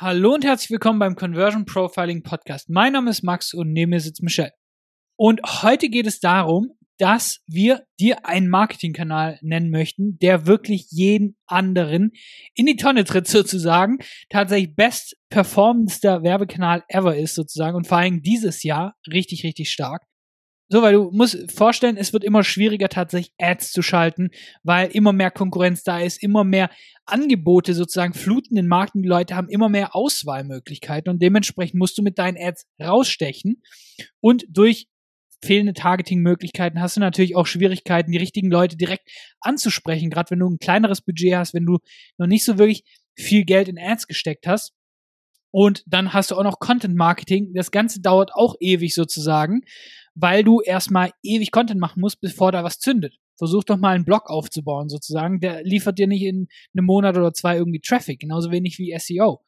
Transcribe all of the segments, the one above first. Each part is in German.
Hallo und herzlich willkommen beim Conversion Profiling Podcast. Mein Name ist Max und neben mir sitzt Michelle. Und heute geht es darum, dass wir dir einen Marketingkanal nennen möchten, der wirklich jeden anderen in die Tonne tritt sozusagen, tatsächlich best performendster Werbekanal ever ist sozusagen und vor allem dieses Jahr richtig, richtig stark. So, weil du musst vorstellen, es wird immer schwieriger tatsächlich Ads zu schalten, weil immer mehr Konkurrenz da ist, immer mehr Angebote sozusagen fluten den Markt und die Leute haben immer mehr Auswahlmöglichkeiten und dementsprechend musst du mit deinen Ads rausstechen und durch fehlende Targeting-Möglichkeiten hast du natürlich auch Schwierigkeiten, die richtigen Leute direkt anzusprechen, gerade wenn du ein kleineres Budget hast, wenn du noch nicht so wirklich viel Geld in Ads gesteckt hast. Und dann hast du auch noch Content Marketing. Das Ganze dauert auch ewig sozusagen weil du erstmal ewig Content machen musst, bevor da was zündet. Versuch doch mal einen Blog aufzubauen, sozusagen. Der liefert dir nicht in einem Monat oder zwei irgendwie Traffic, genauso wenig wie SEO.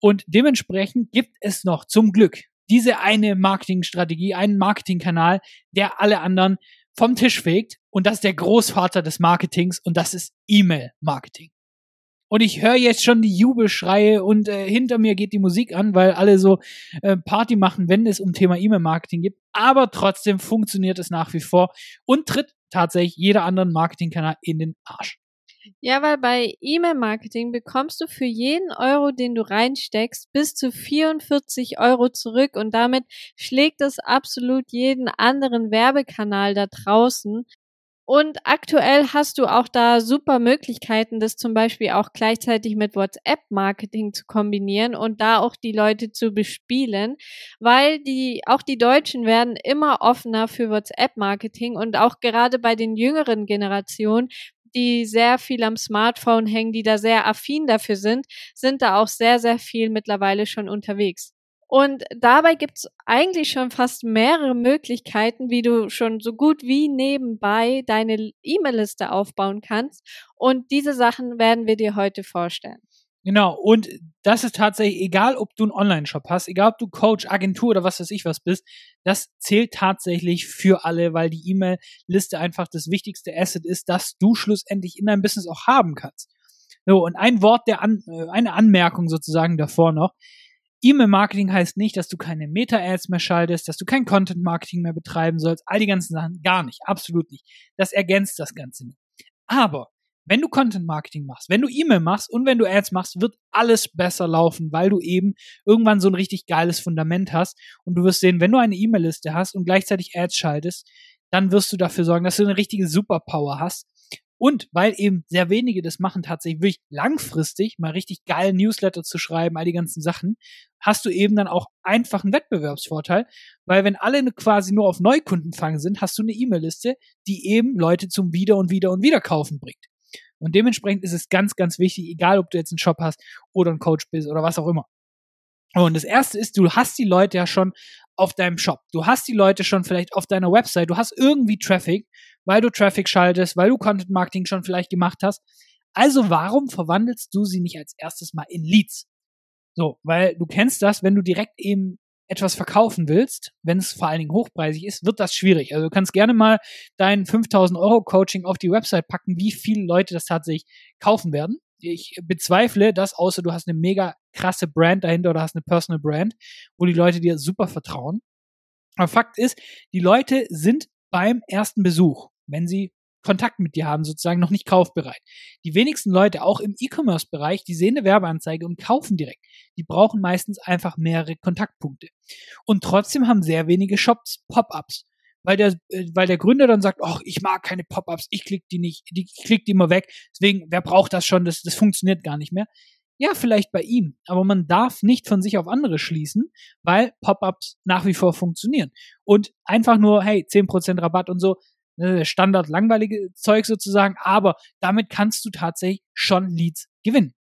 Und dementsprechend gibt es noch zum Glück diese eine Marketingstrategie, einen Marketingkanal, der alle anderen vom Tisch fegt. Und das ist der Großvater des Marketings und das ist E-Mail-Marketing. Und ich höre jetzt schon die Jubelschreie und äh, hinter mir geht die Musik an, weil alle so äh, Party machen, wenn es um Thema E-Mail-Marketing geht. Aber trotzdem funktioniert es nach wie vor und tritt tatsächlich jeder anderen Marketingkanal in den Arsch. Ja, weil bei E-Mail-Marketing bekommst du für jeden Euro, den du reinsteckst, bis zu 44 Euro zurück und damit schlägt es absolut jeden anderen Werbekanal da draußen. Und aktuell hast du auch da super Möglichkeiten, das zum Beispiel auch gleichzeitig mit WhatsApp-Marketing zu kombinieren und da auch die Leute zu bespielen, weil die, auch die Deutschen werden immer offener für WhatsApp-Marketing und auch gerade bei den jüngeren Generationen, die sehr viel am Smartphone hängen, die da sehr affin dafür sind, sind da auch sehr, sehr viel mittlerweile schon unterwegs. Und dabei gibt's eigentlich schon fast mehrere Möglichkeiten, wie du schon so gut wie nebenbei deine E-Mail-Liste aufbauen kannst. Und diese Sachen werden wir dir heute vorstellen. Genau, und das ist tatsächlich, egal ob du einen Online-Shop hast, egal ob du Coach, Agentur oder was weiß ich was bist, das zählt tatsächlich für alle, weil die E-Mail-Liste einfach das wichtigste Asset ist, das du schlussendlich in deinem Business auch haben kannst. So, und ein Wort der An äh, eine Anmerkung sozusagen davor noch. E-Mail-Marketing heißt nicht, dass du keine Meta-Ads mehr schaltest, dass du kein Content-Marketing mehr betreiben sollst, all die ganzen Sachen, gar nicht, absolut nicht. Das ergänzt das Ganze nicht. Aber wenn du Content Marketing machst, wenn du E-Mail machst und wenn du Ads machst, wird alles besser laufen, weil du eben irgendwann so ein richtig geiles Fundament hast und du wirst sehen, wenn du eine E-Mail-Liste hast und gleichzeitig Ads schaltest, dann wirst du dafür sorgen, dass du eine richtige Superpower hast und weil eben sehr wenige das machen, tatsächlich wirklich langfristig mal richtig geil Newsletter zu schreiben, all die ganzen Sachen, hast du eben dann auch einfach einen Wettbewerbsvorteil, weil wenn alle quasi nur auf Neukunden fangen sind, hast du eine E-Mail-Liste, die eben Leute zum Wieder und Wieder und Wieder kaufen bringt. Und dementsprechend ist es ganz, ganz wichtig, egal ob du jetzt einen Shop hast oder einen Coach bist oder was auch immer. Und das erste ist, du hast die Leute ja schon auf deinem Shop. Du hast die Leute schon vielleicht auf deiner Website. Du hast irgendwie Traffic, weil du Traffic schaltest, weil du Content Marketing schon vielleicht gemacht hast. Also warum verwandelst du sie nicht als erstes mal in Leads? So, weil du kennst das, wenn du direkt eben etwas verkaufen willst, wenn es vor allen Dingen hochpreisig ist, wird das schwierig. Also du kannst gerne mal dein 5000 Euro Coaching auf die Website packen, wie viele Leute das tatsächlich kaufen werden. Ich bezweifle das, außer du hast eine mega krasse Brand dahinter oder hast eine Personal Brand, wo die Leute dir super vertrauen. Aber Fakt ist, die Leute sind beim ersten Besuch, wenn sie Kontakt mit dir haben, sozusagen noch nicht kaufbereit. Die wenigsten Leute, auch im E-Commerce-Bereich, die sehen eine Werbeanzeige und kaufen direkt. Die brauchen meistens einfach mehrere Kontaktpunkte. Und trotzdem haben sehr wenige Shops Pop-ups. Weil der, äh, weil der Gründer dann sagt, ach, ich mag keine Pop-ups, ich klick die nicht, die, ich klick die immer weg. Deswegen, wer braucht das schon? Das, das funktioniert gar nicht mehr. Ja, vielleicht bei ihm, aber man darf nicht von sich auf andere schließen, weil Pop-ups nach wie vor funktionieren. Und einfach nur, hey, 10% Rabatt und so, ne, Standard langweilige Zeug sozusagen, aber damit kannst du tatsächlich schon Leads gewinnen.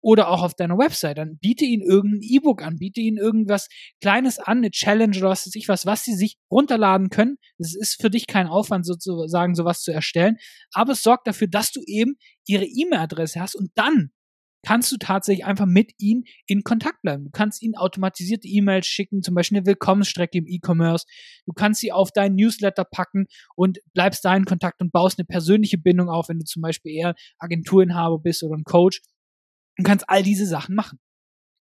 Oder auch auf deiner Website, dann biete ihnen irgendein E-Book an, biete ihnen irgendwas Kleines an, eine Challenge oder was weiß ich was, was sie sich runterladen können. Es ist für dich kein Aufwand sozusagen, sowas zu erstellen, aber es sorgt dafür, dass du eben ihre E-Mail-Adresse hast und dann kannst du tatsächlich einfach mit ihnen in Kontakt bleiben. Du kannst ihnen automatisierte E-Mails schicken, zum Beispiel eine Willkommensstrecke im E-Commerce. Du kannst sie auf deinen Newsletter packen und bleibst da in Kontakt und baust eine persönliche Bindung auf, wenn du zum Beispiel eher Agenturinhaber bist oder ein Coach und kannst all diese Sachen machen.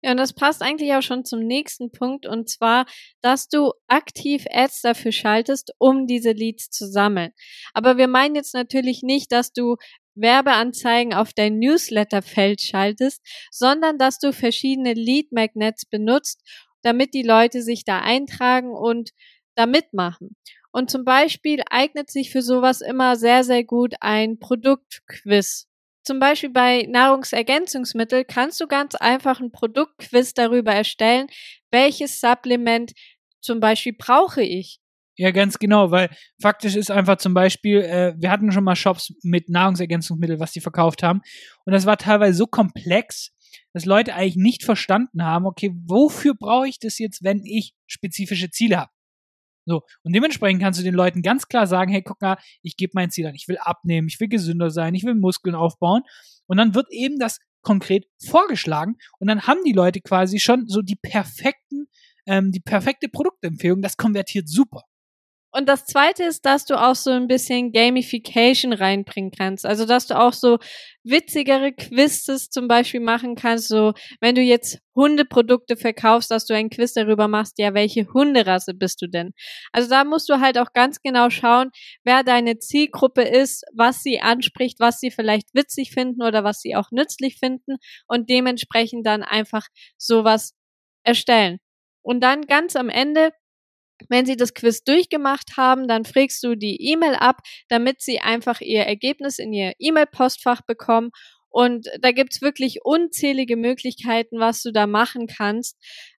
Ja, und das passt eigentlich auch schon zum nächsten Punkt, und zwar, dass du aktiv Ads dafür schaltest, um diese Leads zu sammeln. Aber wir meinen jetzt natürlich nicht, dass du Werbeanzeigen auf dein Newsletterfeld schaltest, sondern dass du verschiedene Lead Magnets benutzt, damit die Leute sich da eintragen und da mitmachen. Und zum Beispiel eignet sich für sowas immer sehr, sehr gut ein Produktquiz. Zum Beispiel bei Nahrungsergänzungsmittel kannst du ganz einfach ein Produktquiz darüber erstellen, welches Supplement zum Beispiel brauche ich. Ja, ganz genau, weil faktisch ist einfach zum Beispiel, äh, wir hatten schon mal Shops mit Nahrungsergänzungsmitteln, was die verkauft haben. Und das war teilweise so komplex, dass Leute eigentlich nicht verstanden haben, okay, wofür brauche ich das jetzt, wenn ich spezifische Ziele habe? So, und dementsprechend kannst du den Leuten ganz klar sagen, hey, guck mal, ich gebe mein Ziel an, ich will abnehmen, ich will gesünder sein, ich will Muskeln aufbauen. Und dann wird eben das konkret vorgeschlagen und dann haben die Leute quasi schon so die perfekten, ähm, die perfekte Produktempfehlung. Das konvertiert super. Und das zweite ist, dass du auch so ein bisschen Gamification reinbringen kannst. Also, dass du auch so witzigere Quizzes zum Beispiel machen kannst. So, wenn du jetzt Hundeprodukte verkaufst, dass du ein Quiz darüber machst, ja, welche Hunderasse bist du denn? Also, da musst du halt auch ganz genau schauen, wer deine Zielgruppe ist, was sie anspricht, was sie vielleicht witzig finden oder was sie auch nützlich finden und dementsprechend dann einfach sowas erstellen. Und dann ganz am Ende wenn sie das Quiz durchgemacht haben, dann frägst du die E-Mail ab, damit sie einfach ihr Ergebnis in ihr E-Mail-Postfach bekommen. Und da gibt's wirklich unzählige Möglichkeiten, was du da machen kannst.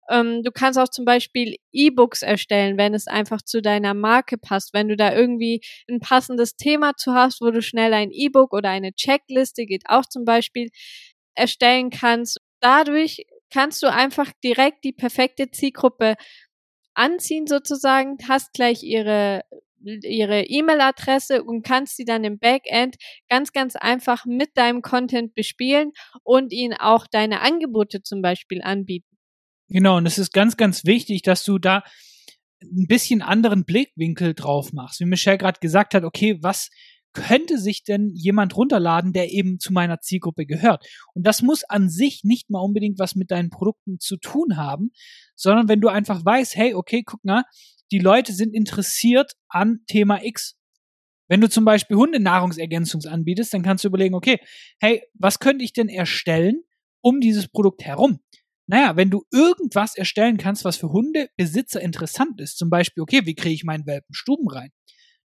Ähm, du kannst auch zum Beispiel E-Books erstellen, wenn es einfach zu deiner Marke passt. Wenn du da irgendwie ein passendes Thema zu hast, wo du schnell ein E-Book oder eine Checkliste geht auch zum Beispiel erstellen kannst. Dadurch kannst du einfach direkt die perfekte Zielgruppe anziehen sozusagen, hast gleich ihre ihre E-Mail-Adresse und kannst sie dann im Backend ganz, ganz einfach mit deinem Content bespielen und ihnen auch deine Angebote zum Beispiel anbieten. Genau, und es ist ganz, ganz wichtig, dass du da ein bisschen anderen Blickwinkel drauf machst. Wie Michelle gerade gesagt hat, okay, was könnte sich denn jemand runterladen, der eben zu meiner Zielgruppe gehört? Und das muss an sich nicht mal unbedingt was mit deinen Produkten zu tun haben, sondern wenn du einfach weißt, hey, okay, guck mal, die Leute sind interessiert an Thema X. Wenn du zum Beispiel Hundenahrungsergänzung anbietest, dann kannst du überlegen, okay, hey, was könnte ich denn erstellen um dieses Produkt herum? Naja, wenn du irgendwas erstellen kannst, was für Hundebesitzer interessant ist, zum Beispiel, okay, wie kriege ich meinen Welpen Stuben rein?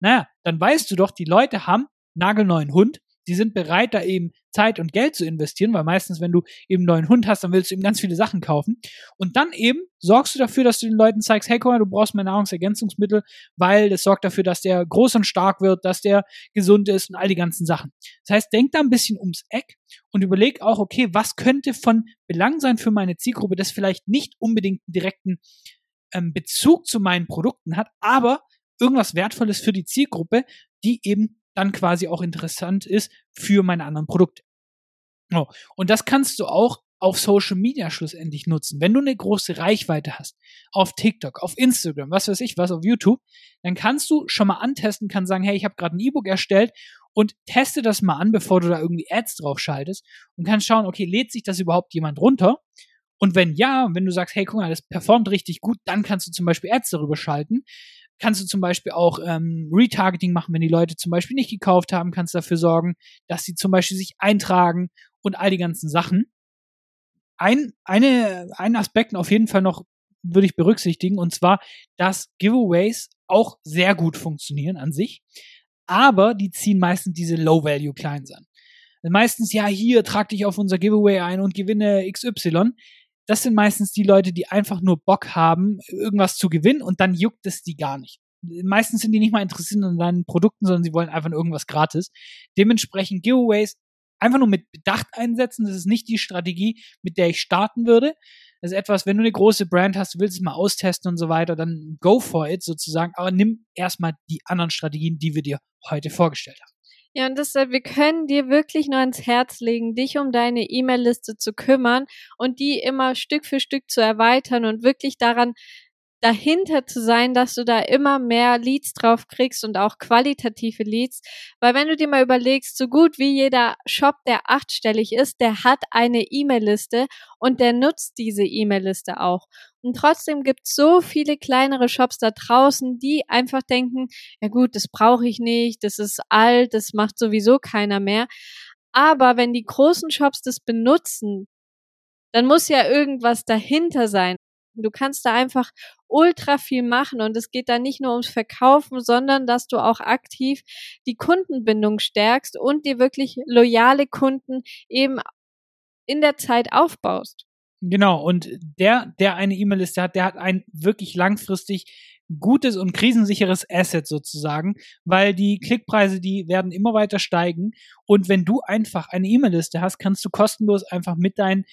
Naja, dann weißt du doch, die Leute haben nagelneuen Hund, die sind bereit, da eben Zeit und Geld zu investieren, weil meistens, wenn du eben einen neuen Hund hast, dann willst du eben ganz viele Sachen kaufen. Und dann eben sorgst du dafür, dass du den Leuten zeigst, hey, guck mal, du brauchst mehr Nahrungsergänzungsmittel, weil das sorgt dafür, dass der groß und stark wird, dass der gesund ist und all die ganzen Sachen. Das heißt, denk da ein bisschen ums Eck und überleg auch, okay, was könnte von Belang sein für meine Zielgruppe, das vielleicht nicht unbedingt einen direkten ähm, Bezug zu meinen Produkten hat, aber irgendwas Wertvolles für die Zielgruppe, die eben dann quasi auch interessant ist für meine anderen Produkte. Oh, und das kannst du auch auf Social Media schlussendlich nutzen. Wenn du eine große Reichweite hast, auf TikTok, auf Instagram, was weiß ich, was auf YouTube, dann kannst du schon mal antesten, kann sagen, hey, ich habe gerade ein E-Book erstellt und teste das mal an, bevor du da irgendwie Ads drauf schaltest und kannst schauen, okay, lädt sich das überhaupt jemand runter? Und wenn ja, wenn du sagst, hey, guck mal, das performt richtig gut, dann kannst du zum Beispiel Ads darüber schalten kannst du zum Beispiel auch ähm, Retargeting machen, wenn die Leute zum Beispiel nicht gekauft haben, kannst dafür sorgen, dass sie zum Beispiel sich eintragen und all die ganzen Sachen. Ein, eine, ein Aspekt auf jeden Fall noch würde ich berücksichtigen, und zwar, dass Giveaways auch sehr gut funktionieren an sich, aber die ziehen meistens diese Low-Value-Clients an. Meistens, ja, hier, trag dich auf unser Giveaway ein und gewinne XY das sind meistens die Leute, die einfach nur Bock haben, irgendwas zu gewinnen und dann juckt es die gar nicht. Meistens sind die nicht mal interessiert an deinen Produkten, sondern sie wollen einfach nur irgendwas gratis. Dementsprechend Giveaways einfach nur mit Bedacht einsetzen. Das ist nicht die Strategie, mit der ich starten würde. Das ist etwas, wenn du eine große Brand hast, du willst es mal austesten und so weiter, dann go for it sozusagen. Aber nimm erstmal die anderen Strategien, die wir dir heute vorgestellt haben. Ja, und deshalb, wir können dir wirklich nur ans Herz legen, dich um deine E-Mail-Liste zu kümmern und die immer Stück für Stück zu erweitern und wirklich daran dahinter zu sein, dass du da immer mehr Leads drauf kriegst und auch qualitative Leads. Weil wenn du dir mal überlegst, so gut wie jeder Shop, der achtstellig ist, der hat eine E-Mail-Liste und der nutzt diese E-Mail-Liste auch. Und trotzdem gibt es so viele kleinere Shops da draußen, die einfach denken, ja gut, das brauche ich nicht, das ist alt, das macht sowieso keiner mehr. Aber wenn die großen Shops das benutzen, dann muss ja irgendwas dahinter sein. Du kannst da einfach ultra viel machen und es geht da nicht nur ums Verkaufen, sondern dass du auch aktiv die Kundenbindung stärkst und dir wirklich loyale Kunden eben in der Zeit aufbaust. Genau, und der, der eine E-Mail-Liste hat, der hat ein wirklich langfristig gutes und krisensicheres Asset sozusagen, weil die Klickpreise, die werden immer weiter steigen. Und wenn du einfach eine E-Mail-Liste hast, kannst du kostenlos einfach mit deinen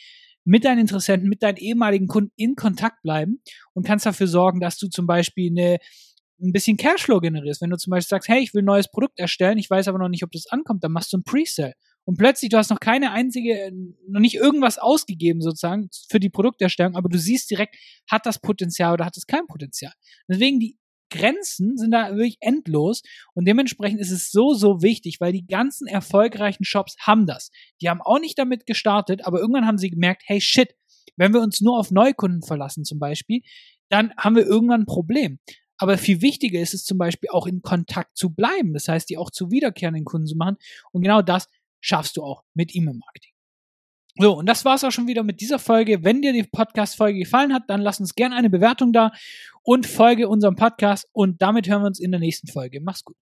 mit deinen Interessenten, mit deinen ehemaligen Kunden in Kontakt bleiben und kannst dafür sorgen, dass du zum Beispiel eine, ein bisschen Cashflow generierst. Wenn du zum Beispiel sagst, hey, ich will ein neues Produkt erstellen, ich weiß aber noch nicht, ob das ankommt, dann machst du ein Pre-Sale. Und plötzlich, du hast noch keine einzige, noch nicht irgendwas ausgegeben sozusagen für die Produkterstellung, aber du siehst direkt, hat das Potenzial oder hat es kein Potenzial. Deswegen die Grenzen sind da wirklich endlos und dementsprechend ist es so, so wichtig, weil die ganzen erfolgreichen Shops haben das. Die haben auch nicht damit gestartet, aber irgendwann haben sie gemerkt, hey shit, wenn wir uns nur auf Neukunden verlassen zum Beispiel, dann haben wir irgendwann ein Problem. Aber viel wichtiger ist es zum Beispiel auch in Kontakt zu bleiben. Das heißt, die auch zu wiederkehrenden Kunden zu machen. Und genau das schaffst du auch mit E-Mail-Marketing. So, und das war's auch schon wieder mit dieser Folge. Wenn dir die Podcast-Folge gefallen hat, dann lass uns gerne eine Bewertung da und folge unserem Podcast. Und damit hören wir uns in der nächsten Folge. Mach's gut.